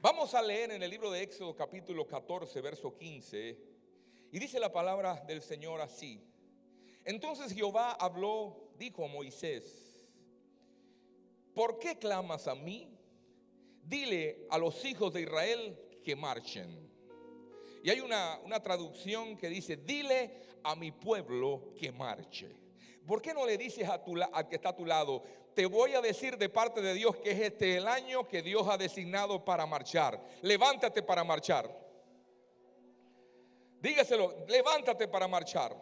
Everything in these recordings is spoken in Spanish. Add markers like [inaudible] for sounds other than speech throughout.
Vamos a leer en el libro de Éxodo capítulo 14, verso 15. Y dice la palabra del Señor así. Entonces Jehová habló, dijo a Moisés, ¿por qué clamas a mí? Dile a los hijos de Israel que marchen. Y hay una, una traducción que dice, dile a mi pueblo que marche. ¿Por qué no le dices a tu, al que está a tu lado, te voy a decir de parte de Dios que es este el año que Dios ha designado para marchar? Levántate para marchar. Dígaselo, levántate para marchar.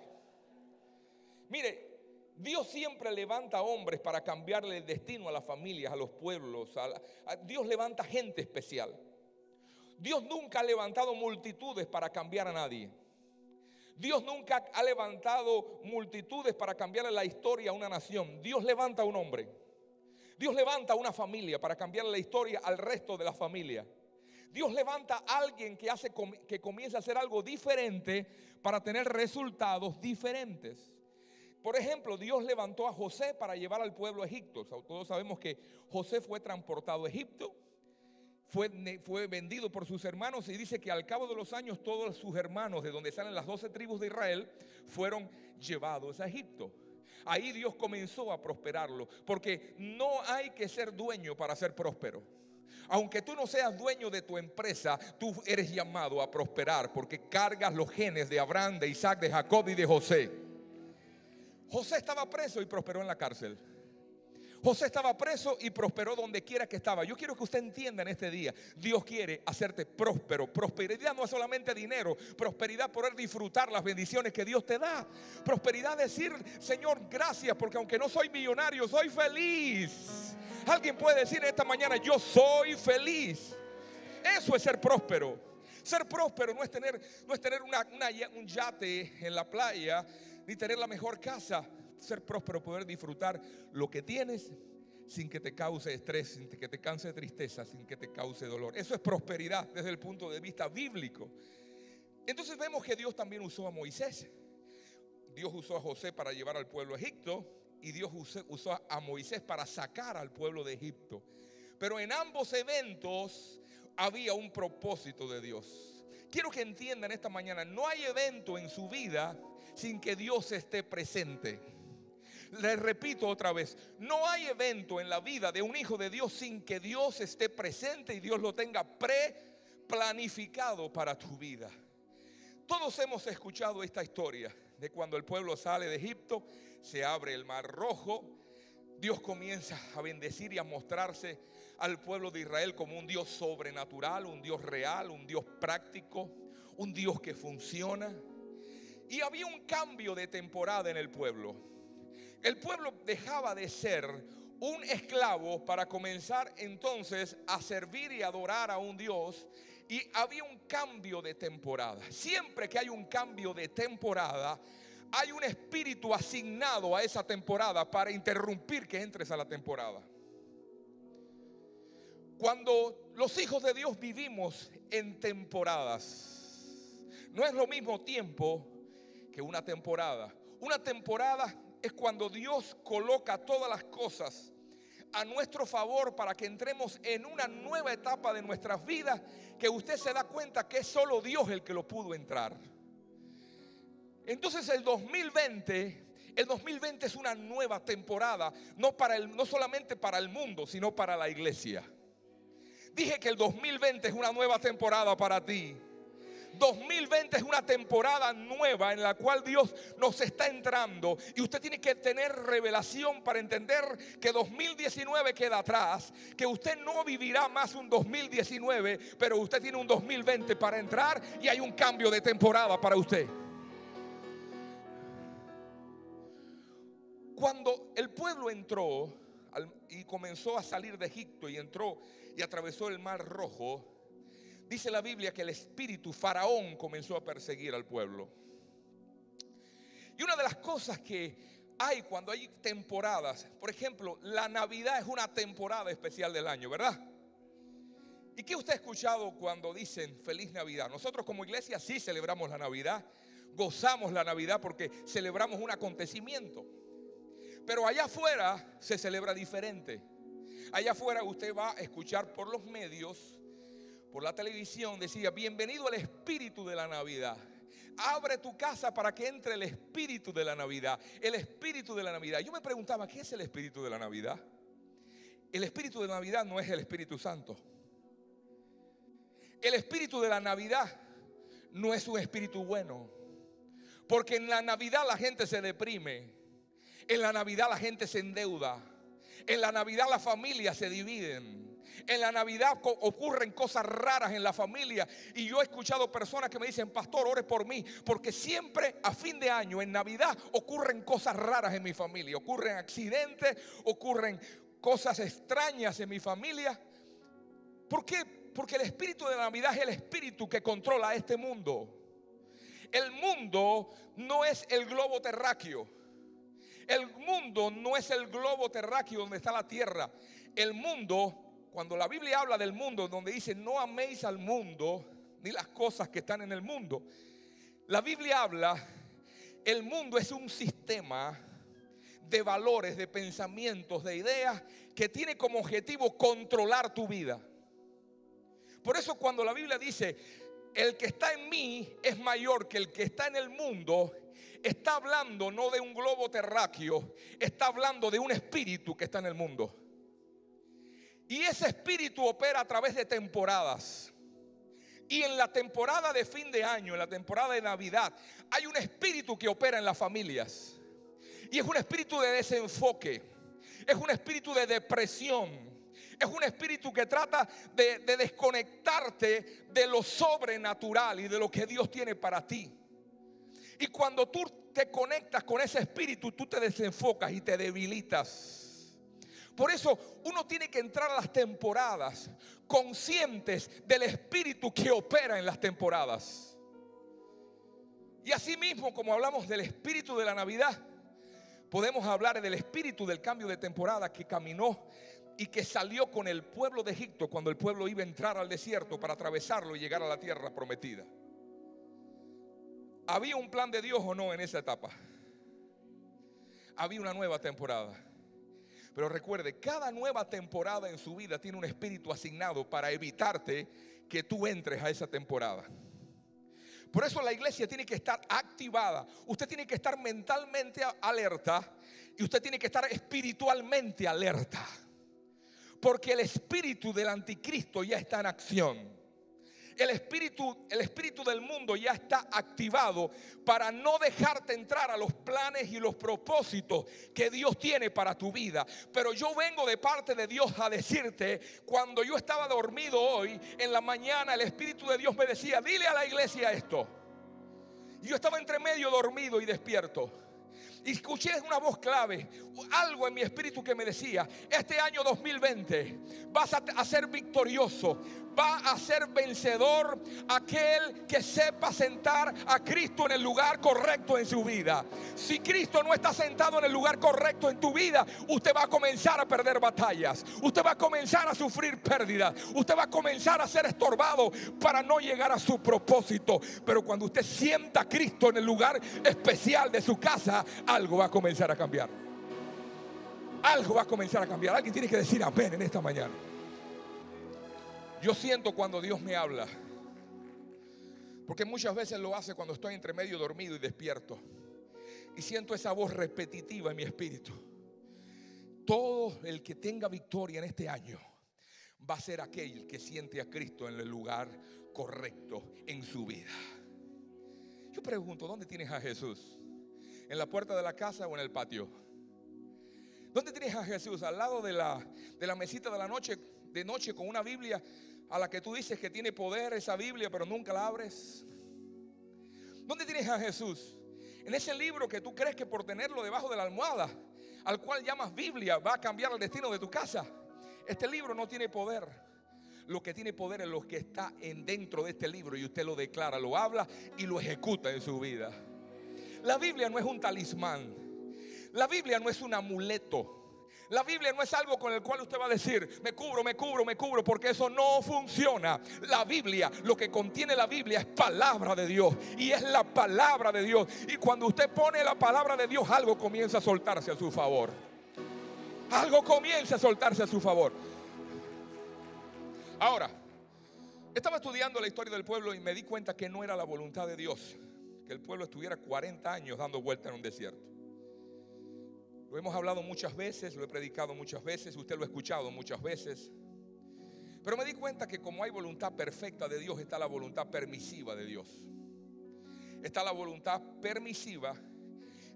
Mire, Dios siempre levanta hombres para cambiarle el destino a las familias, a los pueblos. Dios levanta gente especial. Dios nunca ha levantado multitudes para cambiar a nadie. Dios nunca ha levantado multitudes para cambiarle la historia a una nación. Dios levanta a un hombre. Dios levanta a una familia para cambiarle la historia al resto de la familia. Dios levanta a alguien que hace que comience a hacer algo diferente para tener resultados diferentes. Por ejemplo, Dios levantó a José para llevar al pueblo a Egipto. todos sabemos que José fue transportado a Egipto fue, fue vendido por sus hermanos y dice que al cabo de los años todos sus hermanos, de donde salen las doce tribus de Israel, fueron llevados a Egipto. Ahí Dios comenzó a prosperarlo, porque no hay que ser dueño para ser próspero. Aunque tú no seas dueño de tu empresa, tú eres llamado a prosperar porque cargas los genes de Abraham, de Isaac, de Jacob y de José. José estaba preso y prosperó en la cárcel. José estaba preso y prosperó donde quiera que estaba. Yo quiero que usted entienda en este día, Dios quiere hacerte próspero. Prosperidad no es solamente dinero, prosperidad poder disfrutar las bendiciones que Dios te da. Prosperidad decir, Señor, gracias porque aunque no soy millonario, soy feliz. Alguien puede decir esta mañana, yo soy feliz. Eso es ser próspero. Ser próspero no es tener, no es tener un yate en la playa, ni tener la mejor casa ser próspero, poder disfrutar lo que tienes sin que te cause estrés, sin que te canse tristeza, sin que te cause dolor. Eso es prosperidad desde el punto de vista bíblico. Entonces vemos que Dios también usó a Moisés. Dios usó a José para llevar al pueblo a Egipto y Dios usó a Moisés para sacar al pueblo de Egipto. Pero en ambos eventos había un propósito de Dios. Quiero que entiendan esta mañana, no hay evento en su vida sin que Dios esté presente. Les repito otra vez, no hay evento en la vida de un hijo de Dios sin que Dios esté presente y Dios lo tenga pre-planificado para tu vida. Todos hemos escuchado esta historia de cuando el pueblo sale de Egipto, se abre el mar rojo, Dios comienza a bendecir y a mostrarse al pueblo de Israel como un Dios sobrenatural, un Dios real, un Dios práctico, un Dios que funciona. Y había un cambio de temporada en el pueblo. El pueblo dejaba de ser un esclavo para comenzar entonces a servir y adorar a un Dios y había un cambio de temporada. Siempre que hay un cambio de temporada, hay un espíritu asignado a esa temporada para interrumpir que entres a la temporada. Cuando los hijos de Dios vivimos en temporadas, no es lo mismo tiempo que una temporada. Una temporada es cuando Dios coloca todas las cosas a nuestro favor para que entremos en una nueva etapa de nuestras vidas que usted se da cuenta que es solo Dios el que lo pudo entrar. Entonces el 2020, el 2020 es una nueva temporada, no, para el, no solamente para el mundo, sino para la iglesia. Dije que el 2020 es una nueva temporada para ti. 2020 es una temporada nueva en la cual Dios nos está entrando y usted tiene que tener revelación para entender que 2019 queda atrás, que usted no vivirá más un 2019, pero usted tiene un 2020 para entrar y hay un cambio de temporada para usted. Cuando el pueblo entró y comenzó a salir de Egipto y entró y atravesó el mar rojo, Dice la Biblia que el espíritu faraón comenzó a perseguir al pueblo. Y una de las cosas que hay cuando hay temporadas, por ejemplo, la Navidad es una temporada especial del año, ¿verdad? ¿Y qué usted ha escuchado cuando dicen feliz Navidad? Nosotros como iglesia sí celebramos la Navidad, gozamos la Navidad porque celebramos un acontecimiento. Pero allá afuera se celebra diferente. Allá afuera usted va a escuchar por los medios por la televisión decía, bienvenido al espíritu de la Navidad. Abre tu casa para que entre el espíritu de la Navidad. El espíritu de la Navidad. Yo me preguntaba, ¿qué es el espíritu de la Navidad? El espíritu de la Navidad no es el Espíritu Santo. El espíritu de la Navidad no es un espíritu bueno. Porque en la Navidad la gente se deprime. En la Navidad la gente se endeuda. En la Navidad las familias se dividen. En la Navidad ocurren cosas raras en la familia. Y yo he escuchado personas que me dicen, pastor, ore por mí. Porque siempre a fin de año, en Navidad, ocurren cosas raras en mi familia. Ocurren accidentes, ocurren cosas extrañas en mi familia. ¿Por qué? Porque el espíritu de Navidad es el espíritu que controla este mundo. El mundo no es el globo terráqueo. El mundo no es el globo terráqueo donde está la tierra. El mundo cuando la Biblia habla del mundo, donde dice no améis al mundo ni las cosas que están en el mundo, la Biblia habla, el mundo es un sistema de valores, de pensamientos, de ideas que tiene como objetivo controlar tu vida. Por eso cuando la Biblia dice, el que está en mí es mayor que el que está en el mundo, está hablando no de un globo terráqueo, está hablando de un espíritu que está en el mundo. Y ese espíritu opera a través de temporadas. Y en la temporada de fin de año, en la temporada de Navidad, hay un espíritu que opera en las familias. Y es un espíritu de desenfoque. Es un espíritu de depresión. Es un espíritu que trata de, de, desconectarte de lo sobrenatural y de lo que Dios tiene para ti. Y cuando tú te conectas con ese espíritu, tú te desenfocas y te debilitas. Por eso uno tiene que entrar a las temporadas conscientes del espíritu que opera en las temporadas. Y asimismo, como hablamos del espíritu de la Navidad, podemos hablar del espíritu del cambio de temporada que caminó y que salió con el pueblo de Egipto cuando el pueblo iba a entrar al desierto para atravesarlo y llegar a la tierra prometida. ¿Había un plan de Dios o no en esa etapa? Había una nueva temporada. Pero recuerde, cada nueva temporada en su vida tiene un espíritu asignado para evitarte que tú entres a esa temporada. Por eso la iglesia tiene que estar activada. Usted tiene que estar mentalmente alerta y usted tiene que estar espiritualmente alerta. Porque el espíritu del anticristo ya está en acción el espíritu, el espíritu del mundo ya está activado para no dejarte entrar a los planes y los propósitos que Dios tiene para tu vida. Pero yo vengo de parte de Dios a decirte, cuando yo estaba dormido hoy, en la mañana el espíritu de Dios me decía, dile a la iglesia esto. Yo estaba entre medio dormido y despierto. Escuché una voz clave, algo en mi espíritu que me decía, este año 2020 vas a ser victorioso, va a ser vencedor aquel que sepa sentar a Cristo en el lugar correcto en su vida. Si Cristo no está sentado en el lugar correcto en tu vida, usted va a comenzar a perder batallas. Usted va a comenzar a sufrir pérdidas. Usted va a comenzar a ser estorbado para no llegar a su propósito. Pero cuando usted sienta a Cristo en el lugar especial de su casa, algo va a comenzar a cambiar. Algo va a comenzar a cambiar. Alguien tiene que decir amén en esta mañana. Yo siento cuando Dios me habla. Porque muchas veces lo hace cuando estoy entre medio dormido y despierto. Y siento esa voz repetitiva en mi espíritu. Todo el que tenga victoria en este año va a ser aquel que siente a Cristo en el lugar correcto en su vida. Yo pregunto, ¿dónde tienes a Jesús? ¿En la puerta de la casa o en el patio? ¿Dónde tienes a Jesús? ¿Al lado de la, de la mesita de la noche, de noche con una Biblia a la que tú dices que tiene poder esa Biblia, pero nunca la abres? ¿Dónde tienes a Jesús? En ese libro que tú crees que por tenerlo debajo de la almohada, al cual llamas Biblia, va a cambiar el destino de tu casa. Este libro no tiene poder. Lo que tiene poder es lo que está en dentro de este libro y usted lo declara, lo habla y lo ejecuta en su vida. La Biblia no es un talismán. La Biblia no es un amuleto. La Biblia no es algo con el cual usted va a decir, me cubro, me cubro, me cubro, porque eso no funciona. La Biblia, lo que contiene la Biblia es palabra de Dios y es la palabra de Dios. Y cuando usted pone la palabra de Dios, algo comienza a soltarse a su favor. Algo comienza a soltarse a su favor. Ahora, Estaba estudiando la historia del pueblo y me di cuenta que no era la voluntad de Dios que el pueblo estuviera 40 años dando vuelta en un desierto. Lo hemos hablado muchas veces, lo he predicado muchas veces, usted lo ha escuchado muchas veces. Pero me di cuenta que como hay voluntad perfecta de Dios, está la voluntad permisiva de Dios. Está la voluntad permisiva,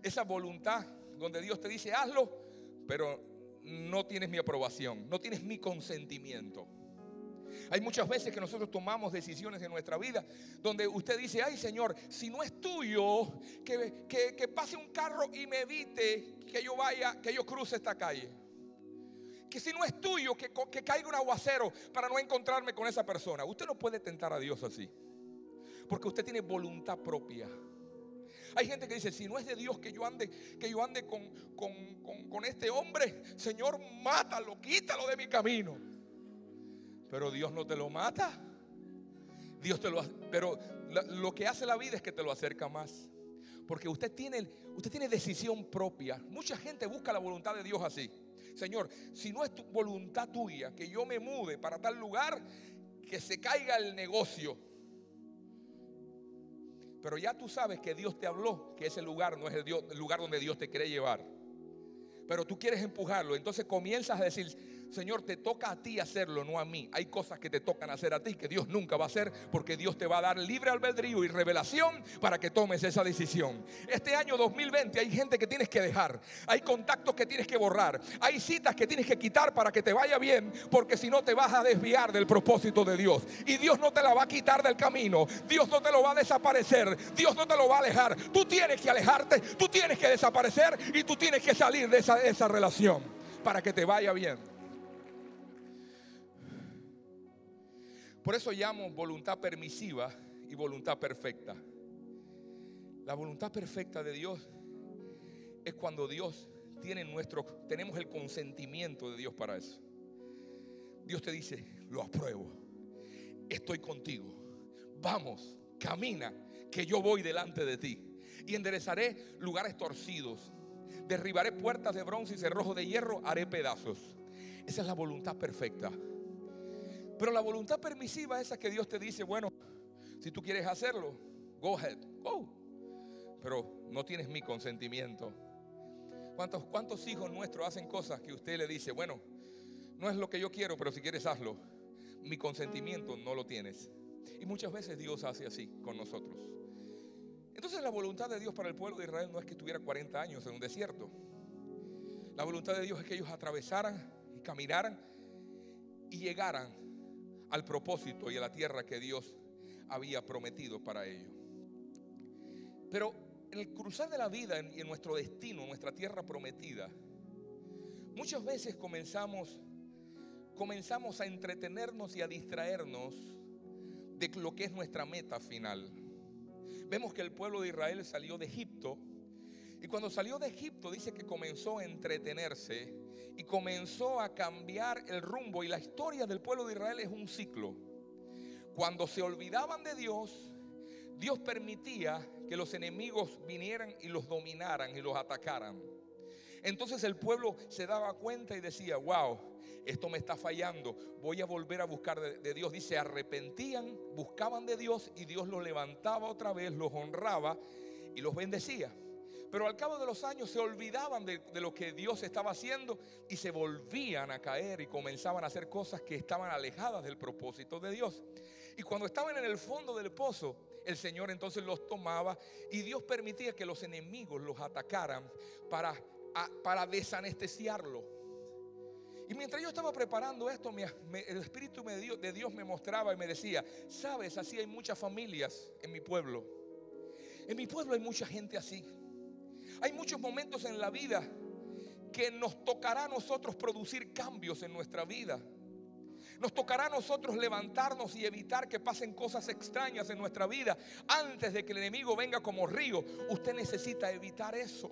esa voluntad donde Dios te dice, hazlo, pero no tienes mi aprobación, no tienes mi consentimiento. Hay muchas veces que nosotros tomamos decisiones en nuestra vida donde usted dice, ay Señor, si no es tuyo, que, que, pase un carro y me evite que yo vaya, que yo cruce esta calle. Que si no es tuyo, que, que caiga un aguacero para no encontrarme con esa persona. Usted no puede tentar a Dios así. Porque usted tiene voluntad propia. Hay gente que dice, si no es de Dios que yo ande, que yo ande con, con, con este hombre, Señor, mátalo, quítalo de mi camino. Pero Dios no te lo mata. Dios te lo pero lo que hace la vida es que te lo acerca más. Porque usted tiene, usted tiene decisión propia. Mucha gente busca la voluntad de Dios así. Señor, si no es tu voluntad tuya que yo me mude para tal lugar, que se caiga el negocio. Pero ya tú sabes que Dios te habló, que ese lugar no es el, el lugar donde Dios te quiere llevar. Pero tú quieres empujarlo. Entonces comienzas a decir, Señor, te toca a ti hacerlo, no a mí. Hay cosas que te tocan hacer a ti que Dios nunca va a hacer porque Dios te va a dar libre albedrío y revelación para que tomes esa decisión. Este año 2020 hay gente que tienes que dejar, hay contactos que tienes que borrar, hay citas que tienes que quitar para que te vaya bien porque si no te vas a desviar del propósito de Dios. Y Dios no te la va a quitar del camino, Dios no te lo va a desaparecer, Dios no te lo va a alejar. Tú tienes que alejarte, tú tienes que desaparecer y tú tienes que salir de esa, esa relación para que te vaya bien. Por eso llamo voluntad permisiva y voluntad perfecta. La voluntad perfecta de Dios es cuando Dios tiene nuestro, tenemos el consentimiento de Dios para eso. Dios te dice, lo apruebo, estoy contigo, vamos, camina, que yo voy delante de ti. Y enderezaré lugares torcidos, derribaré puertas de bronce y cerrojos de hierro, haré pedazos. Esa es la voluntad perfecta. Pero la voluntad permisiva es esa que Dios te dice, bueno, si tú quieres hacerlo, go ahead, go. Pero no tienes mi consentimiento. ¿Cuántos, ¿Cuántos hijos nuestros hacen cosas que usted le dice, bueno, no es lo que yo quiero, pero si quieres hazlo? Mi consentimiento no lo tienes. Y muchas veces Dios hace así con nosotros. Entonces la voluntad de Dios para el pueblo de Israel no es que estuviera 40 años en un desierto. La voluntad de Dios es que ellos atravesaran y caminaran y llegaran al propósito y a la tierra que Dios había prometido para ellos. Pero en el cruzar de la vida y en nuestro destino, nuestra tierra prometida, muchas veces comenzamos comenzamos a entretenernos y a distraernos de lo que es nuestra meta final. Vemos que el pueblo de Israel salió de Egipto y cuando salió de Egipto dice que comenzó a entretenerse y comenzó a cambiar el rumbo. Y la historia del pueblo de Israel es un ciclo. Cuando se olvidaban de Dios, Dios permitía que los enemigos vinieran y los dominaran y los atacaran. Entonces el pueblo se daba cuenta y decía, wow, esto me está fallando, voy a volver a buscar de, Dios. Dice, arrepentían, buscaban de Dios y Dios los levantaba otra vez, los honraba y los bendecía. Pero al cabo de los años se olvidaban de, lo que Dios estaba haciendo y se volvían a caer y comenzaban a hacer cosas que estaban alejadas del propósito de Dios. Y cuando estaban en el fondo del pozo, el Señor entonces los tomaba y Dios permitía que los enemigos los atacaran para, para desanestesiarlo. Y mientras yo estaba preparando esto, el Espíritu de Dios me mostraba y me decía, sabes, así hay muchas familias en mi pueblo. En mi pueblo hay mucha gente así. Hay muchos momentos en la vida que nos tocará a nosotros producir cambios en nuestra vida. Nos tocará a nosotros levantarnos y evitar que pasen cosas extrañas en nuestra vida antes de que el enemigo venga como río. Usted necesita evitar eso.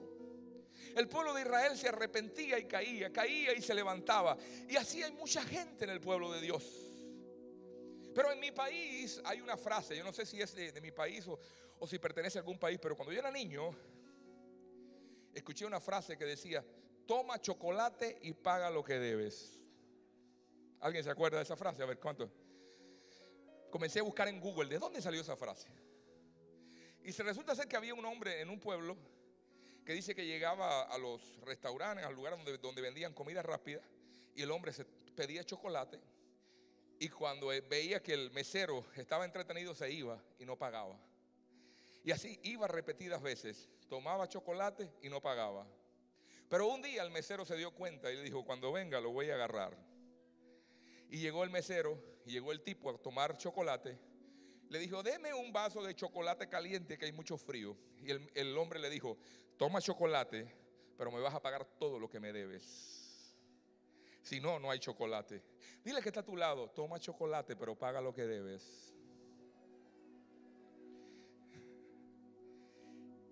El pueblo de Israel se arrepentía y caía, caía y se levantaba. Y así hay mucha gente en el pueblo de Dios. Pero en mi país hay una frase, yo no sé si es de, mi país o, o si pertenece a algún país, pero cuando yo era niño, escuché una frase que decía, toma chocolate y paga lo que debes. ¿Alguien se acuerda de esa frase? A ver, ¿cuánto? comencé a buscar en Google de dónde salió esa frase. Y se resulta ser que había un hombre en un pueblo que dice que llegaba a los restaurantes, al lugar donde, donde vendían comida rápida, y el hombre se pedía chocolate, y cuando veía que el mesero estaba entretenido se iba y no pagaba. Y así iba repetidas veces, tomaba chocolate y no pagaba. Pero un día el mesero se dio cuenta y le dijo, cuando venga lo voy a agarrar. Y llegó el mesero y llegó el tipo a tomar chocolate. Le dijo, deme un vaso de chocolate caliente que hay mucho frío. Y el, el hombre le dijo, toma chocolate, pero me vas a pagar todo lo que me debes. Si no, no hay chocolate. Dile que está a tu lado, toma chocolate, pero paga lo que debes.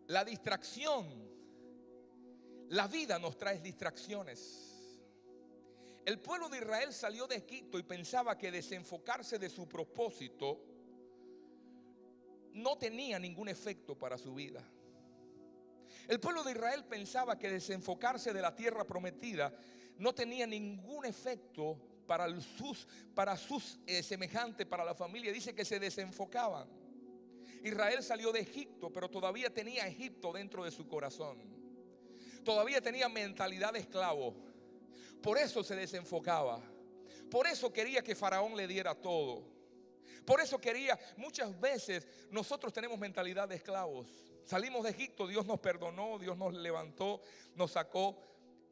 La distracción la vida nos trae distracciones. El pueblo de Israel salió de Egipto y pensaba que desenfocarse de su propósito no tenía ningún efecto para su vida. El pueblo de Israel pensaba que desenfocarse de la tierra prometida no tenía ningún efecto para sus, para sus eh, semejantes, para la familia. Dice que se desenfocaban. Israel salió de Egipto, pero todavía tenía Egipto dentro de su corazón todavía tenía mentalidad de esclavo. Por eso se desenfocaba. Por eso quería que Faraón le diera todo. Por eso quería, muchas veces nosotros tenemos mentalidad de esclavos. Salimos de Egipto, Dios nos perdonó, Dios nos levantó, nos sacó.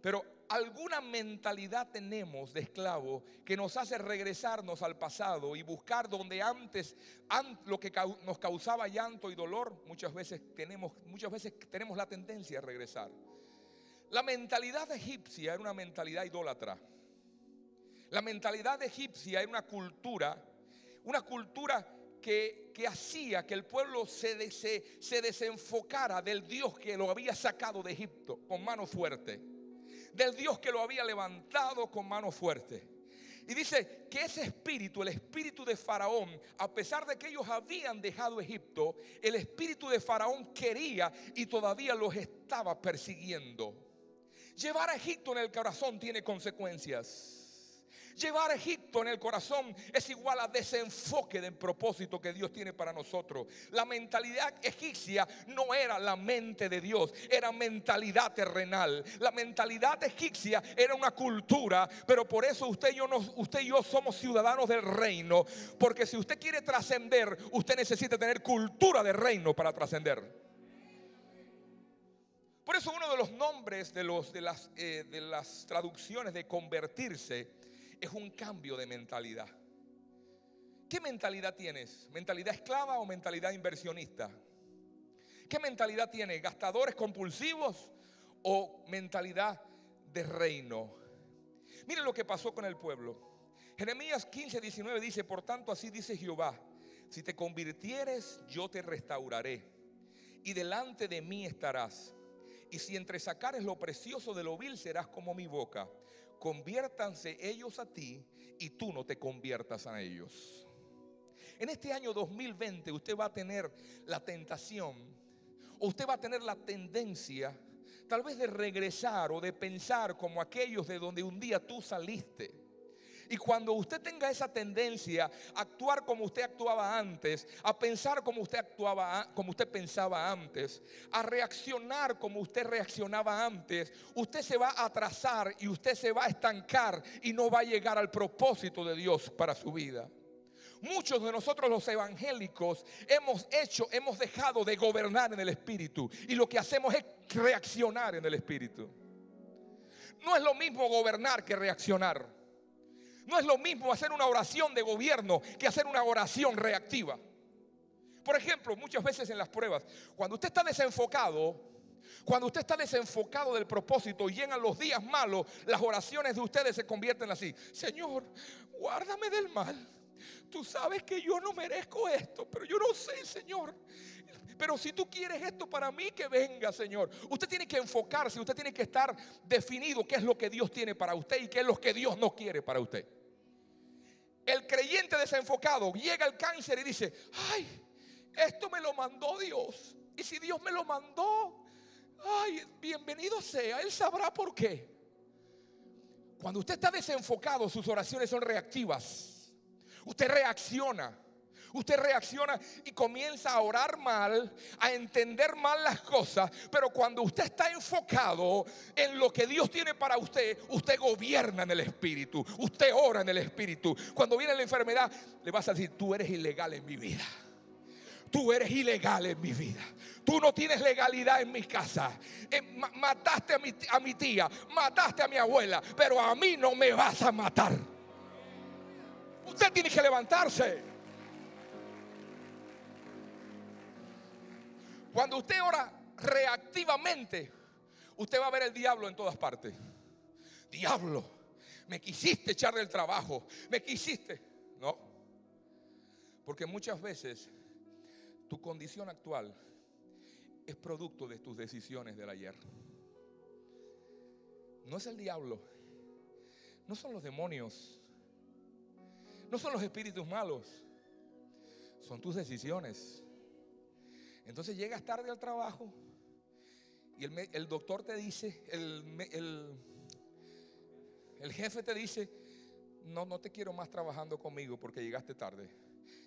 Pero alguna mentalidad tenemos de esclavo que nos hace regresarnos al pasado y buscar donde antes lo que nos causaba llanto y dolor, muchas veces tenemos, muchas veces tenemos la tendencia a regresar. La mentalidad egipcia era una mentalidad idólatra. La mentalidad egipcia era una cultura, una cultura que, hacía que el pueblo se, se desenfocara del Dios que lo había sacado de Egipto con mano fuerte, del Dios que lo había levantado con mano fuerte. Y dice que ese espíritu, el espíritu de Faraón, a pesar de que ellos habían dejado Egipto, el espíritu de Faraón quería y todavía los estaba persiguiendo. Llevar a Egipto en el corazón tiene consecuencias. Llevar Egipto en el corazón es igual a desenfoque del propósito que Dios tiene para nosotros. La mentalidad egipcia no era la mente de Dios, era mentalidad terrenal. La mentalidad egipcia era una cultura, pero por eso usted y yo, usted y yo somos ciudadanos del reino. Porque si usted quiere trascender, usted necesita tener cultura de reino para trascender. Por eso uno de los nombres de, los, de, las, eh, de las traducciones de convertirse es un cambio de mentalidad. ¿Qué mentalidad tienes? ¿Mentalidad esclava o mentalidad inversionista? ¿Qué mentalidad tienes? ¿Gastadores compulsivos o mentalidad de reino? Miren lo que pasó con el pueblo. Jeremías 15, 19 dice, por tanto así dice Jehová, si te convirtieres yo te restauraré y delante de mí estarás y si entre sacares lo precioso de lo vil, serás como mi boca. Conviértanse ellos a ti y tú no te conviertas a ellos. En este año 2020 usted va a tener la tentación, o usted va a tener la tendencia, tal vez de regresar o de pensar como aquellos de donde un día tú saliste. Y cuando usted tenga esa tendencia a actuar como usted actuaba antes, a pensar como usted actuaba, como usted pensaba antes, a reaccionar como usted reaccionaba antes, usted se va a atrasar y usted se va a estancar y no va a llegar al propósito de Dios para su vida. Muchos de nosotros los evangélicos hemos hecho, hemos dejado de gobernar en el Espíritu y lo que hacemos es reaccionar en el Espíritu. No es lo mismo gobernar que reaccionar. No es lo mismo hacer una oración de gobierno que hacer una oración reactiva. Por ejemplo, muchas veces en las pruebas, cuando usted está desenfocado, cuando usted está desenfocado del propósito y llegan los días malos, las oraciones de ustedes se convierten así. Señor, guárdame del mal. Tú sabes que yo no merezco esto, pero yo no sé, Señor. Pero si tú quieres esto para mí, que venga, Señor. Usted tiene que enfocarse, usted tiene que estar definido qué es lo que Dios tiene para usted y qué es lo que Dios no quiere para usted. El creyente desenfocado llega al cáncer y dice, ay, esto me lo mandó Dios. Y si Dios me lo mandó, ay, bienvenido sea, Él sabrá por qué. Cuando usted está desenfocado, sus oraciones son reactivas. Usted reacciona. Usted reacciona y comienza a orar mal, a entender mal las cosas, pero cuando usted está enfocado en lo que Dios tiene para usted, usted gobierna en el Espíritu, usted ora en el Espíritu. Cuando viene la enfermedad, le vas a decir, tú eres ilegal en mi vida. Tú eres ilegal en mi vida. Tú no tienes legalidad en mi casa. Eh, mataste a mi, a mi tía, mataste a mi abuela, pero a mí no me vas a matar. Usted tiene que levantarse. Cuando usted ora reactivamente, usted va a ver el diablo en todas partes. Diablo, me quisiste echar del trabajo, me quisiste. No, porque muchas veces tu condición actual es producto de tus decisiones del ayer. No es el diablo, no son los demonios, no son los espíritus malos, son tus decisiones. Entonces llegas tarde al trabajo y el, doctor te dice, el, el, jefe te dice, no, no te quiero más trabajando conmigo porque llegaste tarde.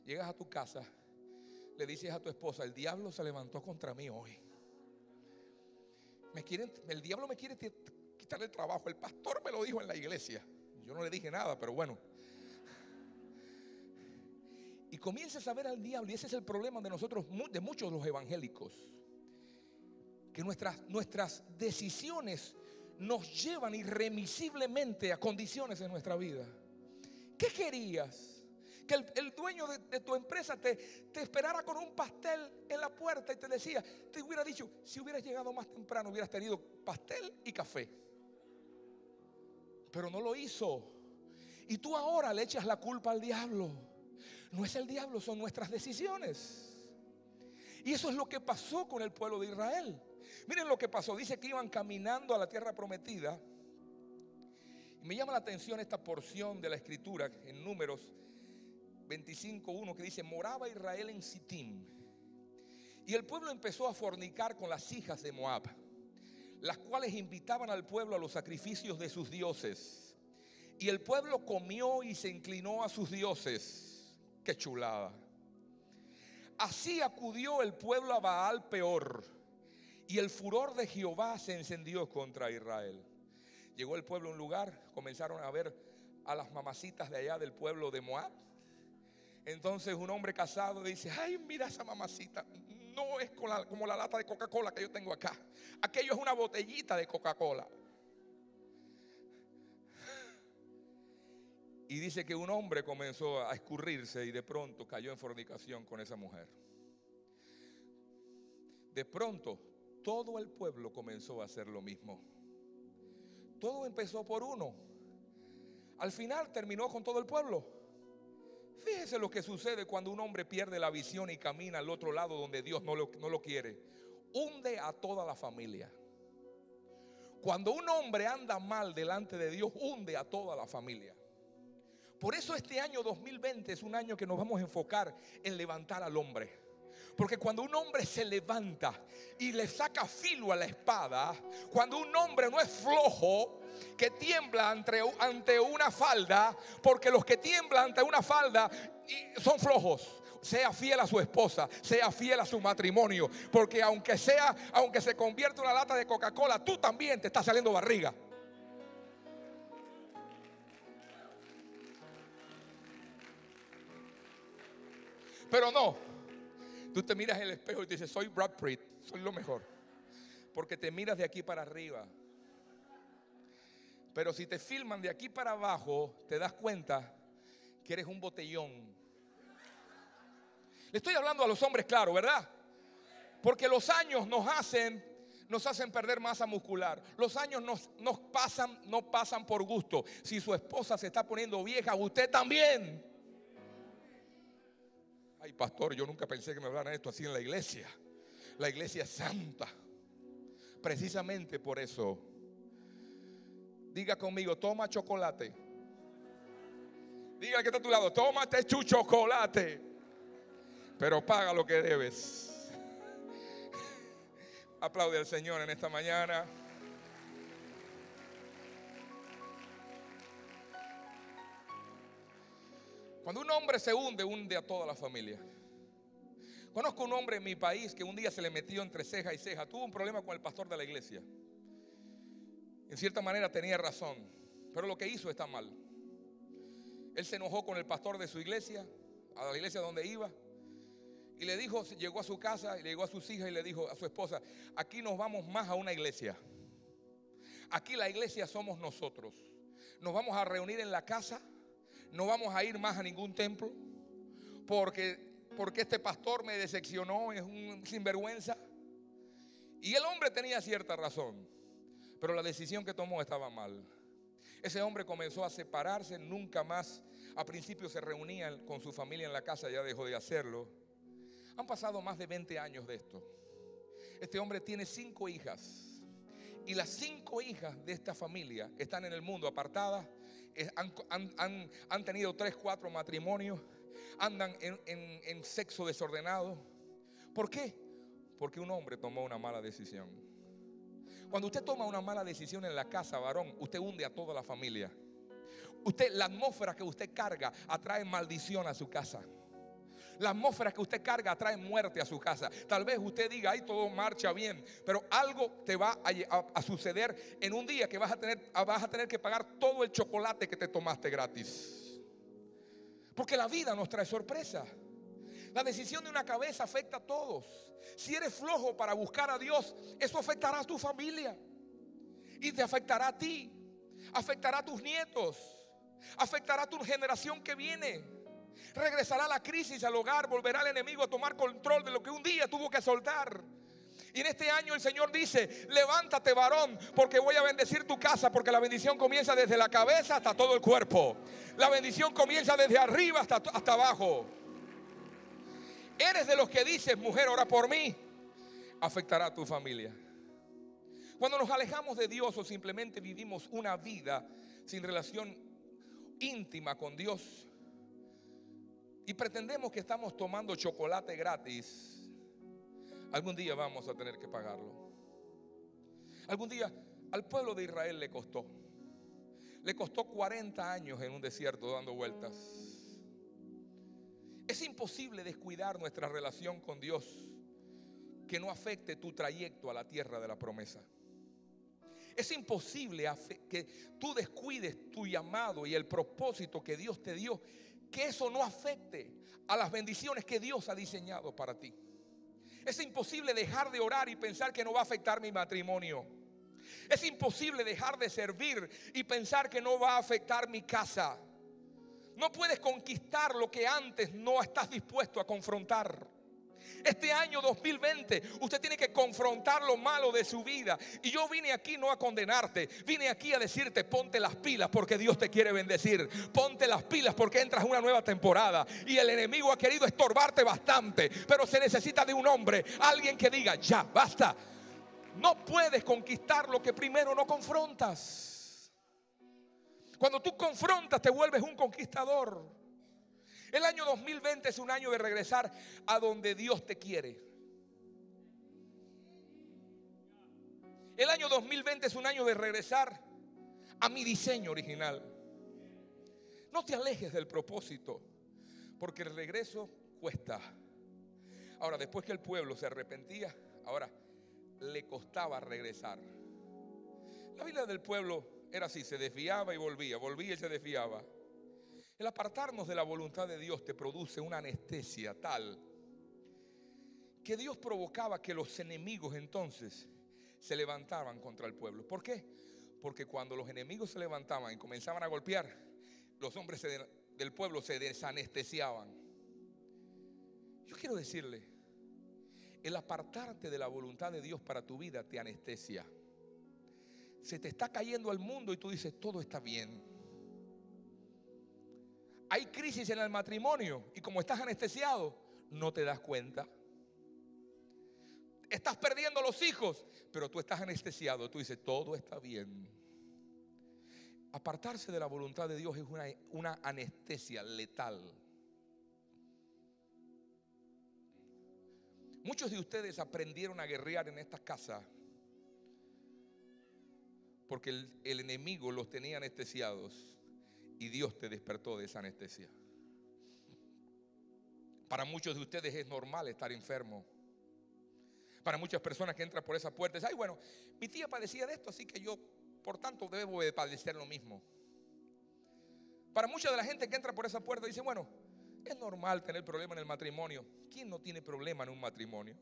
Llegas a tu casa, le dices a tu esposa, el diablo se levantó contra mí hoy. Me quieren, el diablo me quiere quitar el trabajo. El pastor me lo dijo en la iglesia. Yo no le dije nada, pero bueno. Y comienzas a ver al diablo. Y ese es el problema de nosotros, de muchos de los evangélicos. Que nuestras, nuestras decisiones nos llevan irremisiblemente a condiciones en nuestra vida. ¿Qué querías? Que el, dueño de, tu empresa te, te, esperara con un pastel en la puerta y te decía, te hubiera dicho, si hubieras llegado más temprano hubieras tenido pastel y café. Pero no lo hizo. Y tú ahora le echas la culpa al diablo. No es el diablo, son nuestras decisiones. Y eso es lo que pasó con el pueblo de Israel. Miren lo que pasó. Dice que iban caminando a la tierra prometida. Y me llama la atención esta porción de la escritura en números 25.1 que dice, moraba Israel en Sittim. Y el pueblo empezó a fornicar con las hijas de Moab, las cuales invitaban al pueblo a los sacrificios de sus dioses. Y el pueblo comió y se inclinó a sus dioses Qué chulada. Así acudió el pueblo a Baal peor. Y el furor de Jehová se encendió contra Israel. Llegó el pueblo a un lugar, comenzaron a ver a las mamacitas de allá del pueblo de Moab. Entonces un hombre casado dice, ay, mira esa mamacita. No es como la lata de Coca-Cola que yo tengo acá. Aquello es una botellita de Coca-Cola. Y dice que un hombre comenzó a escurrirse y de pronto cayó en fornicación con esa mujer. De pronto todo el pueblo comenzó a hacer lo mismo. Todo empezó por uno. Al final terminó con todo el pueblo. Fíjese lo que sucede cuando un hombre pierde la visión y camina al otro lado donde Dios no lo, no lo quiere. Hunde a toda la familia. Cuando un hombre anda mal delante de Dios, hunde a toda la familia. Por eso este año 2020 es un año que nos vamos a enfocar en levantar al hombre. Porque cuando un hombre se levanta y le saca filo a la espada, cuando un hombre no es flojo, que tiembla ante, ante una falda, porque los que tiemblan ante una falda son flojos. Sea fiel a su esposa, sea fiel a su matrimonio, porque aunque sea, aunque se convierta en una lata de Coca-Cola, tú también te está saliendo barriga. Pero no. Tú te miras en el espejo y dices, soy Brad Pitt, soy lo mejor. Porque te miras de aquí para arriba. Pero si te filman de aquí para abajo, te das cuenta que eres un botellón. Le estoy hablando a los hombres, claro, ¿verdad? Porque los años nos hacen, nos hacen perder masa muscular. Los años nos, nos pasan, no pasan por gusto. Si su esposa se está poniendo vieja, usted también. Pastor, yo nunca pensé que me hablaran esto así en la iglesia. La iglesia es santa. Precisamente por eso. Diga conmigo, toma chocolate. Diga que está a tu lado, tómate chu chocolate. Pero paga lo que debes. [laughs] Aplaude al Señor en esta mañana. Cuando un hombre se hunde, hunde a toda la familia. Conozco un hombre en mi país que un día se le metió entre ceja y ceja. Tuvo un problema con el pastor de la iglesia. En cierta manera tenía razón, pero lo que hizo está mal. Él se enojó con el pastor de su iglesia, a la iglesia donde iba, y le dijo, llegó a su casa y le llegó a sus hijas y le dijo a su esposa, aquí nos vamos más a una iglesia. Aquí la iglesia somos nosotros. Nos vamos a reunir en la casa, no vamos a ir más a ningún templo, porque, porque este pastor me decepcionó, es un sinvergüenza. Y el hombre tenía cierta razón, pero la decisión que tomó estaba mal. Ese hombre comenzó a separarse, nunca más, a principio se reunía con su familia en la casa, ya dejó de hacerlo. Han pasado más de 20 años de esto. Este hombre tiene cinco hijas. Y las cinco hijas de esta familia están en el mundo apartadas, han, tenido tres, cuatro matrimonios, andan en, en sexo desordenado. ¿Por qué? Porque un hombre tomó una mala decisión. Cuando usted toma una mala decisión en la casa, varón, usted hunde a toda la familia. Usted, la atmósfera que usted carga atrae maldición a su casa. La atmósfera que usted carga trae muerte a su casa. Tal vez usted diga, ahí todo marcha bien, pero algo te va a, suceder en un día que vas a, tener, vas a tener que pagar todo el chocolate que te tomaste gratis. Porque la vida nos trae sorpresa. La decisión de una cabeza afecta a todos. Si eres flojo para buscar a Dios, eso afectará a tu familia. Y te afectará a ti. Afectará a tus nietos. Afectará a tu generación que viene. Regresará la crisis al hogar, volverá el enemigo a tomar control de lo que un día tuvo que soltar. Y en este año el Señor dice, levántate varón, porque voy a bendecir tu casa, porque la bendición comienza desde la cabeza hasta todo el cuerpo. La bendición comienza desde arriba hasta, hasta abajo. Eres de los que dices, mujer, ora por mí, afectará a tu familia. Cuando nos alejamos de Dios o simplemente vivimos una vida sin relación íntima con Dios, y pretendemos que estamos tomando chocolate gratis, algún día vamos a tener que pagarlo. Algún día al pueblo de Israel le costó. Le costó 40 años en un desierto dando vueltas. Es imposible descuidar nuestra relación con Dios que no afecte tu trayecto a la tierra de la promesa. Es imposible que tú descuides tu llamado y el propósito que Dios te dio que eso no afecte a las bendiciones que Dios ha diseñado para ti. Es imposible dejar de orar y pensar que no va a afectar mi matrimonio. Es imposible dejar de servir y pensar que no va a afectar mi casa. No puedes conquistar lo que antes no estás dispuesto a confrontar. Este año 2020 usted tiene que confrontar lo malo de su vida. Y yo vine aquí no a condenarte, vine aquí a decirte ponte las pilas porque Dios te quiere bendecir. Ponte las pilas porque entras en una nueva temporada. Y el enemigo ha querido estorbarte bastante, pero se necesita de un hombre, alguien que diga, ya, basta. No puedes conquistar lo que primero no confrontas. Cuando tú confrontas te vuelves un conquistador. El año 2020 es un año de regresar a donde Dios te quiere. El año 2020 es un año de regresar a mi diseño original. No te alejes del propósito, porque el regreso cuesta. Ahora, después que el pueblo se arrepentía, ahora le costaba regresar. La vida del pueblo era así, se desviaba y volvía, volvía y se desviaba. El apartarnos de la voluntad de Dios te produce una anestesia tal que Dios provocaba que los enemigos entonces se levantaban contra el pueblo. ¿Por qué? Porque cuando los enemigos se levantaban y comenzaban a golpear, los hombres del pueblo se desanestesiaban. Yo quiero decirle, el apartarte de la voluntad de Dios para tu vida te anestesia. Se te está cayendo al mundo y tú dices, todo está bien hay crisis en el matrimonio y como estás anestesiado, no te das cuenta. Estás perdiendo los hijos, pero tú estás anestesiado. Tú dices, todo está bien. Apartarse de la voluntad de Dios es una, una anestesia letal. Muchos de ustedes aprendieron a guerrear en esta casa porque el, el enemigo los tenía anestesiados y Dios te despertó de esa anestesia. Para muchos de ustedes es normal estar enfermo. Para muchas personas que entran por esa puerta, dicen, ay, bueno, mi tía padecía de esto, así que yo, por tanto, debo de padecer lo mismo. Para mucha de la gente que entra por esa puerta, dice, bueno, es normal tener problemas en el matrimonio. ¿Quién no tiene problema en un matrimonio?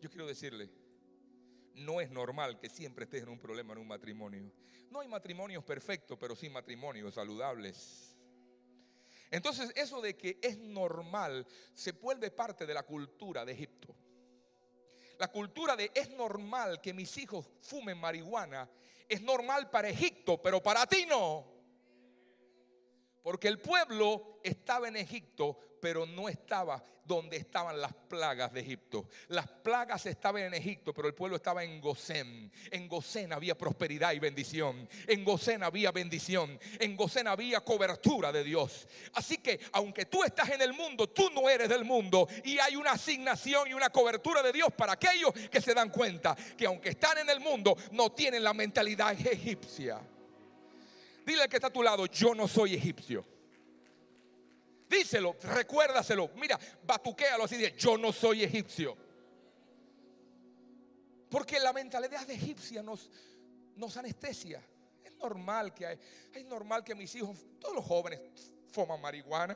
Yo quiero decirle, no es normal que siempre estés en un problema en un matrimonio. No hay matrimonios perfectos, pero sí matrimonios saludables. Entonces eso de que es normal se vuelve parte de la cultura de Egipto. La cultura de es normal que mis hijos fumen marihuana es normal para Egipto, pero para ti no. Porque el pueblo estaba en Egipto, pero no estaba donde estaban las plagas de Egipto. Las plagas estaban en Egipto, pero el pueblo estaba en Gosén. En Gosén había prosperidad y bendición. En Gosén había bendición. En Gosén había cobertura de Dios. Así que aunque tú estás en el mundo, tú no eres del mundo. Y hay una asignación y una cobertura de Dios para aquellos que se dan cuenta que aunque están en el mundo, no tienen la mentalidad egipcia. Dile al que está a tu lado, yo no soy egipcio. Díselo, recuérdaselo. Mira, batuquéalo así de, yo no soy egipcio. Porque la mentalidad de egipcia nos, nos anestesia. Es normal que hay, es normal que mis hijos, todos los jóvenes fuman marihuana,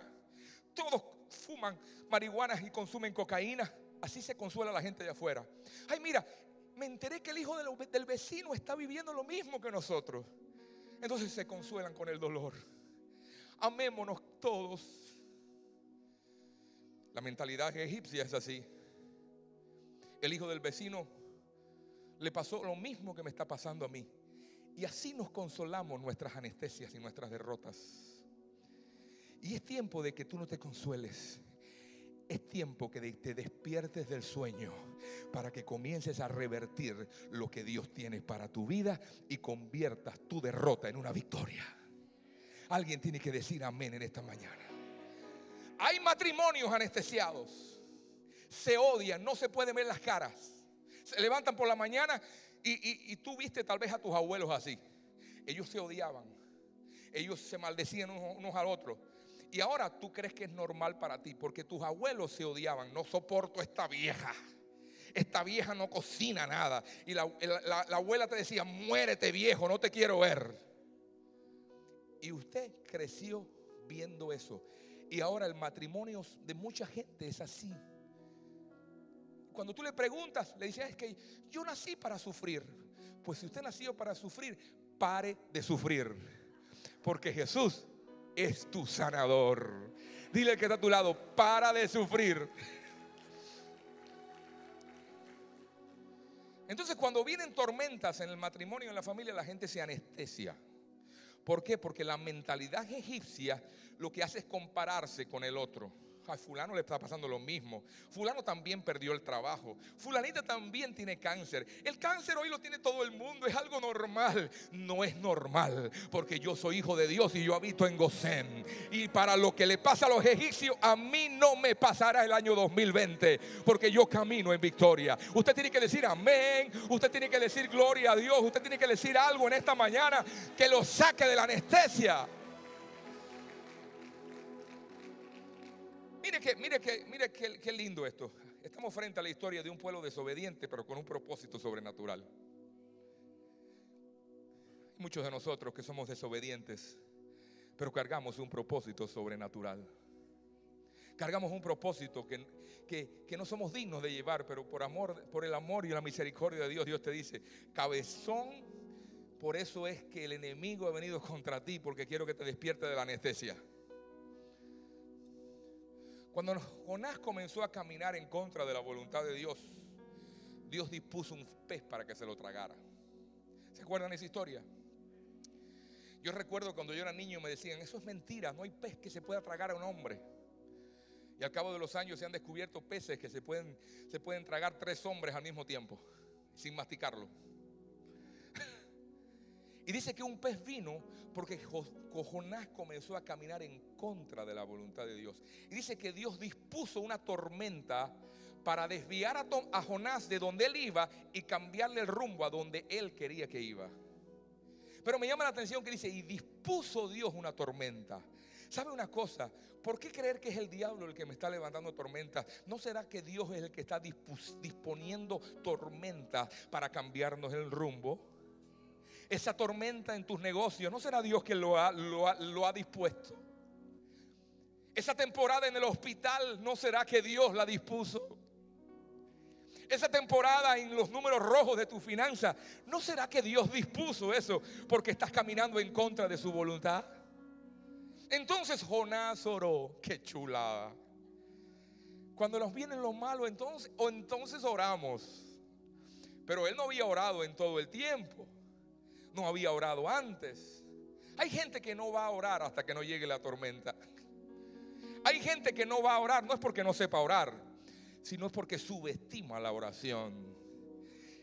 todos fuman marihuana y consumen cocaína. Así se consuela la gente de afuera. Ay, mira, me enteré que el hijo del vecino está viviendo lo mismo que nosotros. Entonces se consuelan con el dolor. Amémonos todos. La mentalidad egipcia es así. El hijo del vecino le pasó lo mismo que me está pasando a mí. Y así nos consolamos nuestras anestesias y nuestras derrotas. Y es tiempo de que tú no te consueles. Es tiempo que te despiertes del sueño para que comiences a revertir lo que Dios tiene para tu vida y conviertas tu derrota en una victoria. Alguien tiene que decir amén en esta mañana. Hay matrimonios anestesiados. Se odian, no se pueden ver las caras. Se levantan por la mañana y, tú viste tal vez a tus abuelos así. Ellos se odiaban. Ellos se maldecían unos, unos al otro. Y ahora tú crees que es normal para ti, porque tus abuelos se odiaban. No soporto esta vieja. Esta vieja no cocina nada. Y la, abuela te decía, muérete viejo, no te quiero ver. Y usted creció viendo eso. Y ahora el matrimonio de mucha gente es así. Cuando tú le preguntas, le dices, es que yo nací para sufrir. Pues si usted nació para sufrir, pare de sufrir. Porque Jesús es tu sanador. Dile que está a tu lado, para de sufrir. Entonces cuando vienen tormentas en el matrimonio, en la familia, la gente se anestesia. ¿Por qué? Porque la mentalidad egipcia lo que hace es compararse con el otro. A fulano le está pasando lo mismo. Fulano también perdió el trabajo. Fulanita también tiene cáncer. El cáncer hoy lo tiene todo el mundo. Es algo normal. No es normal. Porque yo soy hijo de Dios y yo habito en Gosén. Y para lo que le pasa a los egipcios, a mí no me pasará el año 2020. Porque yo camino en victoria. Usted tiene que decir amén. Usted tiene que decir gloria a Dios. Usted tiene que decir algo en esta mañana que lo saque de la anestesia. Mire que, mire que, mire qué lindo esto. Estamos frente a la historia de un pueblo desobediente, pero con un propósito sobrenatural. Muchos de nosotros que somos desobedientes, pero cargamos un propósito sobrenatural. Cargamos un propósito que, que, que, no somos dignos de llevar, pero por amor, por el amor y la misericordia de Dios, Dios te dice, cabezón, por eso es que el enemigo ha venido contra ti, porque quiero que te despierte de la anestesia. Cuando Jonás comenzó a caminar en contra de la voluntad de Dios, Dios dispuso un pez para que se lo tragara. ¿Se acuerdan esa historia? Yo recuerdo cuando yo era niño me decían, eso es mentira, no hay pez que se pueda tragar a un hombre. Y al cabo de los años se han descubierto peces que se pueden, se pueden tragar tres hombres al mismo tiempo, sin masticarlo. Y dice que un pez vino porque Jonás comenzó a caminar en contra de la voluntad de Dios. Y dice que Dios dispuso una tormenta para desviar a, Jonás de donde él iba y cambiarle el rumbo a donde él quería que iba. Pero me llama la atención que dice, y dispuso Dios una tormenta. ¿Sabe una cosa? ¿Por qué creer que es el diablo el que me está levantando tormentas? ¿No será que Dios es el que está disponiendo tormentas para cambiarnos el rumbo? Esa tormenta en tus negocios, ¿no será Dios que lo ha, dispuesto? Esa temporada en el hospital, ¿no será que Dios la dispuso? Esa temporada en los números rojos de tu finanza, ¿no será que Dios dispuso eso porque estás caminando en contra de su voluntad? Entonces Jonás oró, qué chulada. Cuando nos vienen lo malo, entonces, o entonces oramos. Pero él no había orado en todo el tiempo. No había orado antes. Hay gente que no va a orar hasta que no llegue la tormenta. Hay gente que no va a orar, no es porque no sepa orar, sino es porque subestima la oración.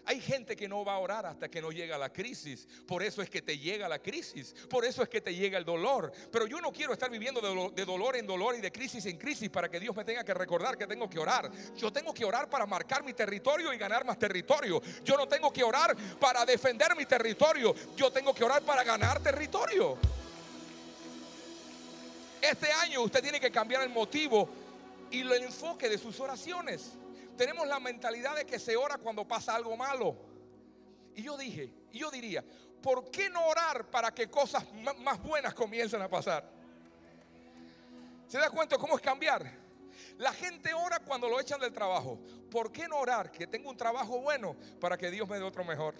Hay gente que no va a orar hasta que no llega la crisis. Por eso es que te llega la crisis. Por eso es que te llega el dolor. Pero yo no quiero estar viviendo de, dolor en dolor y de crisis en crisis para que Dios me tenga que recordar que tengo que orar. Yo tengo que orar para marcar mi territorio y ganar más territorio. Yo no tengo que orar para defender mi territorio. Yo tengo que orar para ganar territorio. Este año usted tiene que cambiar el motivo y el enfoque de sus oraciones. Tenemos la mentalidad de que se ora cuando pasa algo malo. Y yo dije, y yo diría, ¿por qué no orar para que cosas más buenas comiencen a pasar? ¿Se da cuenta cómo es cambiar? La gente ora cuando lo echan del trabajo. ¿Por qué no orar que tengo un trabajo bueno para que Dios me dé otro mejor?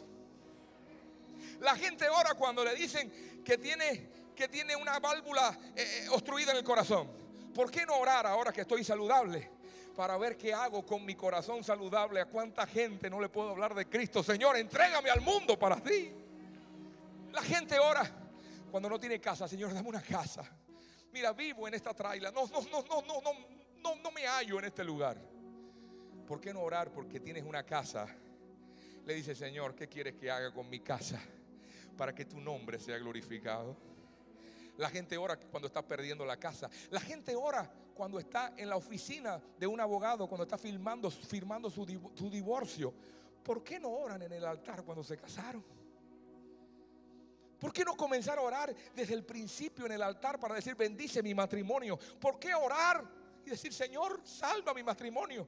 La gente ora cuando le dicen que tiene, que tiene una válvula eh, eh, obstruida en el corazón. ¿Por qué no orar ahora que estoy saludable? Para ver qué hago con mi corazón saludable. A cuánta gente no le puedo hablar de Cristo. Señor, entrégame al mundo para ti. La gente ora cuando no tiene casa. Señor, dame una casa. Mira, vivo en esta traila. No, no, no, no, no, no, no, no me hallo en este lugar. ¿Por qué no orar? Porque tienes una casa. Le dice, Señor, ¿qué quieres que haga con mi casa? Para que tu nombre sea glorificado. La gente ora cuando está perdiendo la casa. La gente ora cuando está en la oficina de un abogado, cuando está firmando, su divorcio. ¿Por qué no oran en el altar cuando se casaron? ¿Por qué no comenzar a orar desde el principio en el altar para decir bendice mi matrimonio? ¿Por qué orar y decir Señor salva mi matrimonio?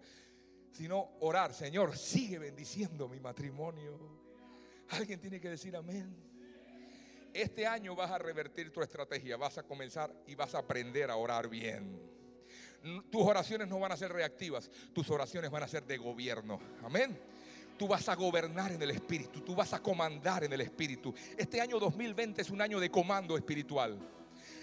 Sino orar, Señor sigue bendiciendo mi matrimonio. Alguien tiene que decir amén. Este año vas a revertir tu estrategia, vas a comenzar y vas a aprender a orar bien. Tus oraciones no van a ser reactivas, tus oraciones van a ser de gobierno. Amén. Tú vas a gobernar en el Espíritu, tú vas a comandar en el Espíritu. Este año 2020 es un año de comando espiritual.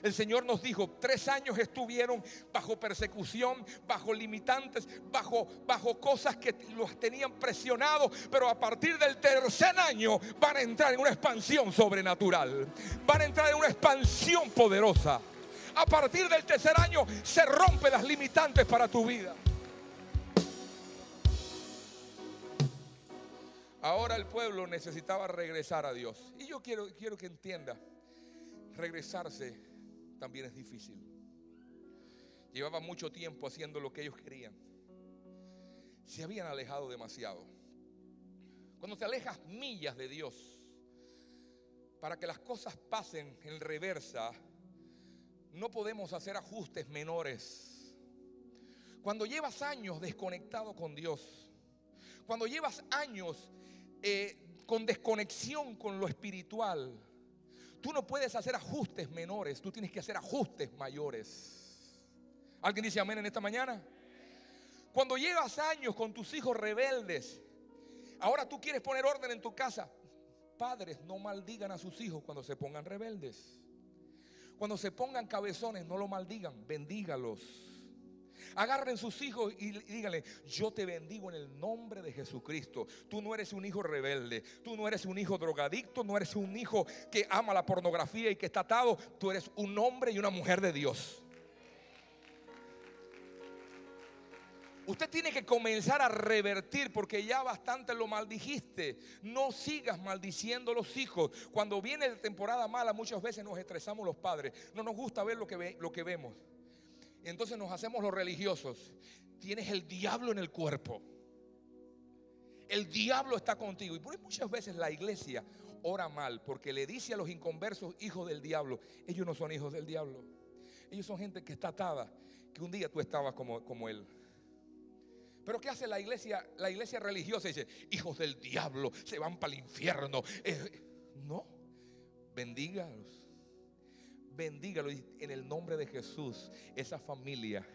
El Señor nos dijo, tres años estuvieron bajo persecución, bajo limitantes, bajo, bajo cosas que los tenían presionados, pero a partir del tercer año van a entrar en una expansión sobrenatural, van a entrar en una expansión poderosa. A partir del tercer año se rompen las limitantes para tu vida. Ahora el pueblo necesitaba regresar a Dios. Y yo quiero, quiero que entienda, regresarse también es difícil. Llevaban mucho tiempo haciendo lo que ellos querían. Se habían alejado demasiado. Cuando te alejas millas de Dios, para que las cosas pasen en reversa, no podemos hacer ajustes menores. Cuando llevas años desconectado con Dios, cuando llevas años eh, con desconexión con lo espiritual, Tú no puedes hacer ajustes menores, tú tienes que hacer ajustes mayores. ¿Alguien dice amén en esta mañana? Cuando llevas años con tus hijos rebeldes, ahora tú quieres poner orden en tu casa. Padres, no maldigan a sus hijos cuando se pongan rebeldes. Cuando se pongan cabezones, no lo maldigan, bendígalos. Agarren sus hijos y díganle, yo te bendigo en el nombre de Jesucristo. Tú no eres un hijo rebelde, tú no eres un hijo drogadicto, no eres un hijo que ama la pornografía y que está atado. Tú eres un hombre y una mujer de Dios. Usted tiene que comenzar a revertir porque ya bastante lo maldijiste. No sigas maldiciendo los hijos. Cuando viene la temporada mala, muchas veces nos estresamos los padres. No nos gusta ver lo que, lo que vemos entonces nos hacemos los religiosos. Tienes el diablo en el cuerpo. El diablo está contigo. Y por muchas veces la iglesia ora mal porque le dice a los inconversos hijos del diablo, ellos no son hijos del diablo. Ellos son gente que está atada, que un día tú estabas como, como él. Pero ¿qué hace la iglesia? La iglesia religiosa dice, hijos del diablo, se van para el infierno. No, bendígalos. Bendígalos en el nombre de Jesús. Esa familia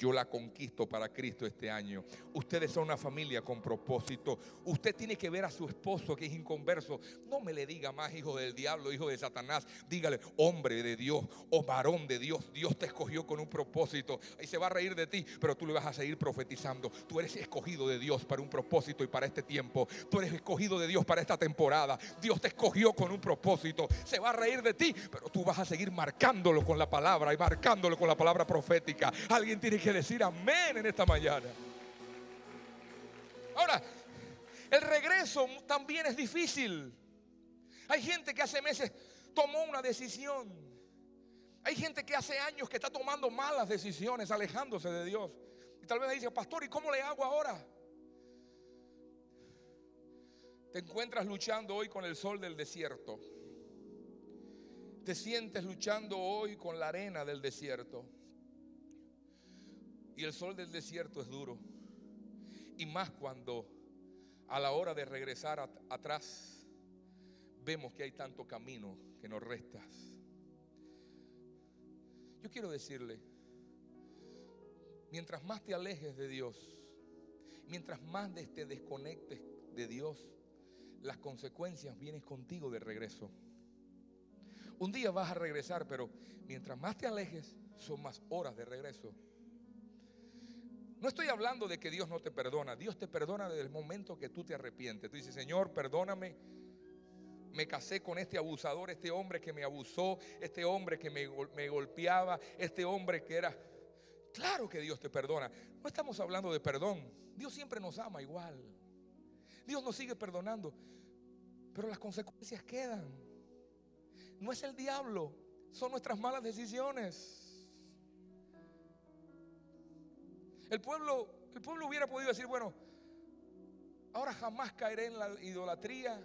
yo la conquisto para Cristo este año. Ustedes son una familia con propósito. Usted tiene que ver a su esposo que es inconverso. No me le diga más hijo del diablo, hijo de Satanás. Dígale, hombre de Dios o varón de Dios. Dios te escogió con un propósito. Y se va a reír de ti, pero tú le vas a seguir profetizando. Tú eres escogido de Dios para un propósito y para este tiempo. Tú eres escogido de Dios para esta temporada. Dios te escogió con un propósito. Se va a reír de ti, pero tú vas a seguir marcándolo con la palabra y marcándolo con la palabra profética. Alguien tiene que decir amén en esta mañana. Ahora, el regreso también es difícil. Hay gente que hace meses tomó una decisión. Hay gente que hace años que está tomando malas decisiones, alejándose de Dios. Y tal vez dice, pastor, ¿y cómo le hago ahora? Te encuentras luchando hoy con el sol del desierto. Te sientes luchando hoy con la arena del desierto. Y el sol del desierto es duro. Y más cuando a la hora de regresar atrás vemos que hay tanto camino que nos restas. Yo quiero decirle, mientras más te alejes de Dios, mientras más te desconectes de Dios, las consecuencias vienen contigo de regreso. Un día vas a regresar, pero mientras más te alejes, son más horas de regreso. No estoy hablando de que Dios no te perdona. Dios te perdona desde el momento que tú te arrepientes. Tú dices, Señor, perdóname. Me casé con este abusador, este hombre que me abusó, este hombre que me, me golpeaba, este hombre que era... Claro que Dios te perdona. No estamos hablando de perdón. Dios siempre nos ama igual. Dios nos sigue perdonando. Pero las consecuencias quedan. No es el diablo, son nuestras malas decisiones. El pueblo, el pueblo hubiera podido decir, bueno, ahora jamás caeré en la idolatría,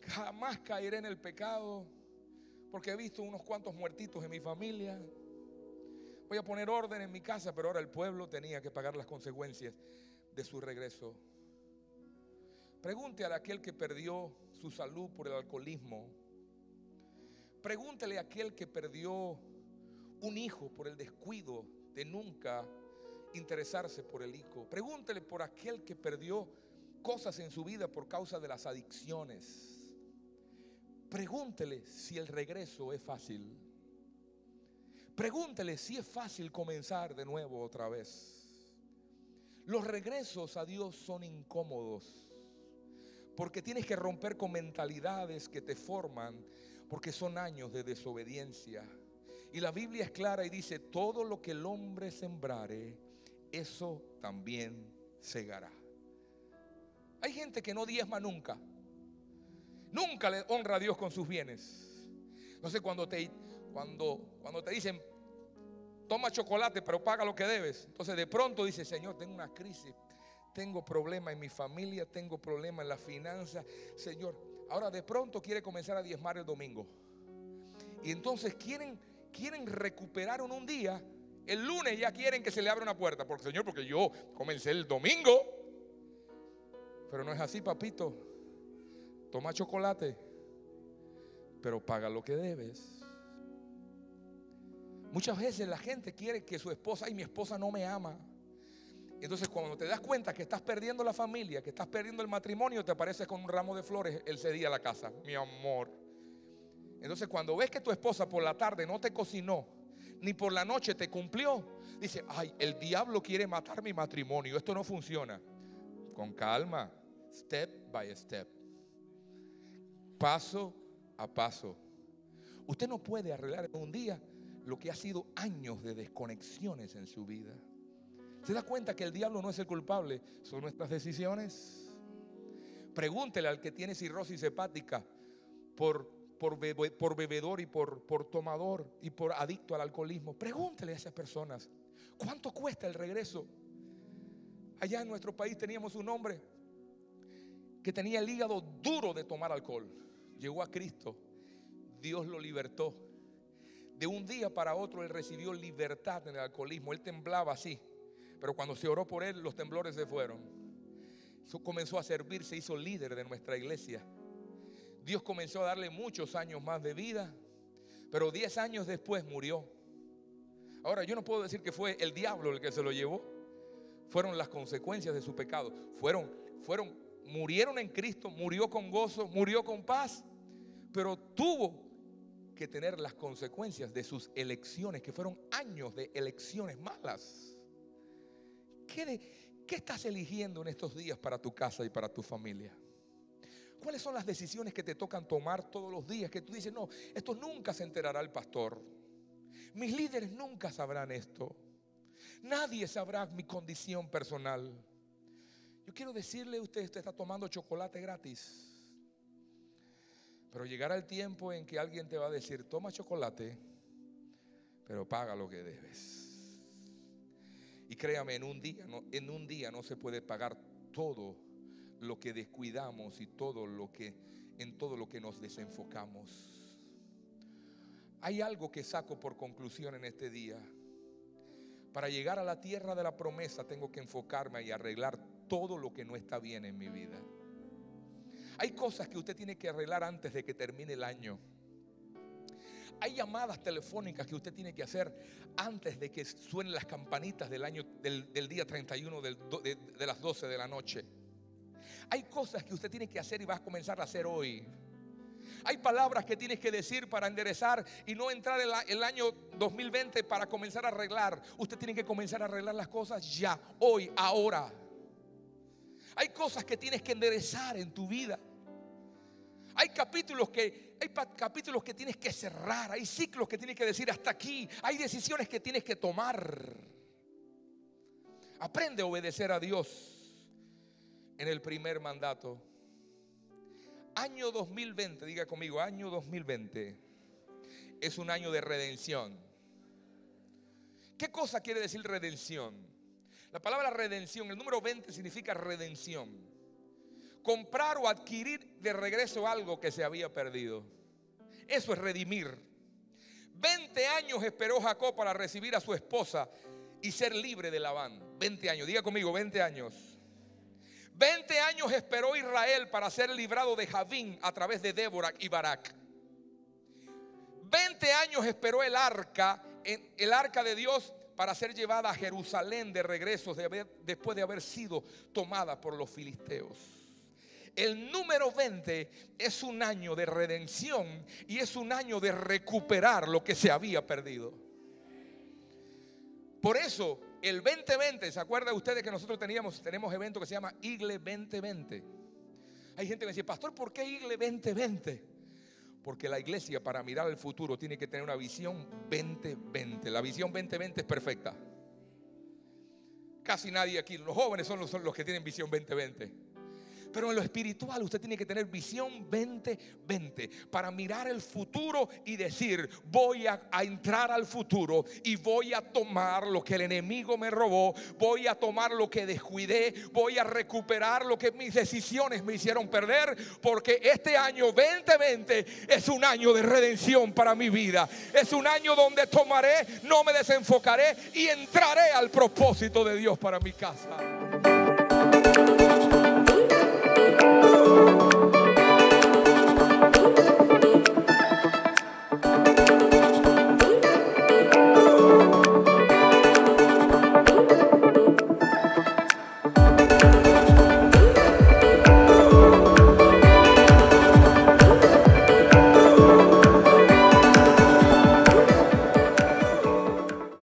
jamás caeré en el pecado, porque he visto unos cuantos muertitos en mi familia. Voy a poner orden en mi casa, pero ahora el pueblo tenía que pagar las consecuencias de su regreso. Pregunte a aquel que perdió su salud por el alcoholismo. Pregúntele a aquel que perdió un hijo por el descuido de nunca interesarse por el hijo. Pregúntele por aquel que perdió cosas en su vida por causa de las adicciones. Pregúntele si el regreso es fácil. Pregúntele si es fácil comenzar de nuevo otra vez. Los regresos a Dios son incómodos porque tienes que romper con mentalidades que te forman porque son años de desobediencia. Y la Biblia es clara y dice, todo lo que el hombre sembrare, eso también segará. Hay gente que no diezma nunca. Nunca le honra a Dios con sus bienes. No sé cuando te, cuando, cuando te dicen, toma chocolate, pero paga lo que debes. Entonces de pronto dice, Señor, tengo una crisis. Tengo problemas en mi familia, tengo problemas en la finanza. Señor, ahora de pronto quiere comenzar a diezmar el domingo. Y entonces quieren, quieren recuperar en un día el lunes ya quieren que se le abra una puerta. Porque Señor, porque yo comencé el domingo. Pero no es así, papito. Toma chocolate, pero paga lo que debes. Muchas veces la gente quiere que su esposa y mi esposa no me ama. Entonces cuando te das cuenta que estás perdiendo la familia, que estás perdiendo el matrimonio, te apareces con un ramo de flores el día a la casa, mi amor. Entonces cuando ves que tu esposa por la tarde no te cocinó, ni por la noche te cumplió. Dice, ay, el diablo quiere matar mi matrimonio, esto no funciona. Con calma, step by step. Paso a paso. Usted no puede arreglar en un día lo que ha sido años de desconexiones en su vida. ¿Se da cuenta que el diablo no es el culpable? Son nuestras decisiones. Pregúntele al que tiene cirrosis hepática por por, bebedor y por, tomador y por adicto al alcoholismo. Pregúntele a esas personas, ¿cuánto cuesta el regreso? Allá en nuestro país teníamos un hombre que tenía el hígado duro de tomar alcohol. Llegó a Cristo, Dios lo libertó. De un día para otro él recibió libertad en el alcoholismo. Él temblaba así. Pero cuando se oró por él, los temblores se fueron. Comenzó a servir, se hizo líder de nuestra iglesia. Dios comenzó a darle muchos años más de vida, pero diez años después murió. Ahora, yo no puedo decir que fue el diablo el que se lo llevó. Fueron las consecuencias de su pecado. Fueron, fueron, murieron en Cristo, murió con gozo, murió con paz, pero tuvo que tener las consecuencias de sus elecciones, que fueron años de elecciones malas. ¿Qué, ¿Qué estás eligiendo en estos días para tu casa y para tu familia? ¿Cuáles son las decisiones que te tocan tomar todos los días? Que tú dices, no, esto nunca se enterará el pastor. Mis líderes nunca sabrán esto. Nadie sabrá mi condición personal. Yo quiero decirle a usted, usted está tomando chocolate gratis. Pero llegará el tiempo en que alguien te va a decir, toma chocolate, pero paga lo que debes. Y créame, en un día no, en un día no se puede pagar todo lo que descuidamos y todo lo que en todo lo que nos desenfocamos. Hay algo que saco por conclusión en este día. Para llegar a la tierra de la promesa tengo que enfocarme y arreglar todo lo que no está bien en mi vida. Hay cosas que usted tiene que arreglar antes de que termine el año. Hay llamadas telefónicas que usted tiene que hacer antes de que suenen las campanitas del año del, día 31 de, de las 12 de la noche. Hay cosas que usted tiene que hacer y va a comenzar a hacer hoy. Hay palabras que tienes que decir para enderezar y no entrar en el año 2020 para comenzar a arreglar. Usted tiene que comenzar a arreglar las cosas ya, hoy, ahora. Hay cosas que tienes que enderezar en tu vida. Hay capítulos que hay capítulos que tienes que cerrar, hay ciclos que tienes que decir hasta aquí, hay decisiones que tienes que tomar. Aprende a obedecer a Dios en el primer mandato. Año 2020, diga conmigo, año 2020 es un año de redención. ¿Qué cosa quiere decir redención? La palabra redención, el número 20 significa redención. Comprar o adquirir de regreso algo que se había perdido. Eso es redimir. 20 años esperó Jacob para recibir a su esposa y ser libre de Labán. 20 años, diga conmigo, 20 años. 20 años esperó Israel para ser librado de Javín a través de Débora y Barak. 20 años esperó el arca, el arca de Dios para ser llevada a Jerusalén de regreso después de haber sido tomada por los filisteos. El número 20 es un año de redención y es un año de recuperar lo que se había perdido. Por eso el 2020, ¿se acuerda ustedes que nosotros teníamos, tenemos evento que se llama Igle 2020? Hay gente que me dice, pastor, ¿por qué Igle 2020? Porque la iglesia para mirar al futuro tiene que tener una visión 2020. La visión 2020 es perfecta. Casi nadie aquí, los jóvenes son los que tienen visión 2020. Pero en lo espiritual usted tiene que tener visión 2020 para mirar el futuro y decir, voy a, entrar al futuro y voy a tomar lo que el enemigo me robó, voy a tomar lo que descuidé, voy a recuperar lo que mis decisiones me hicieron perder, porque este año 2020 es un año de redención para mi vida. Es un año donde tomaré, no me desenfocaré y entraré al propósito de Dios para mi casa.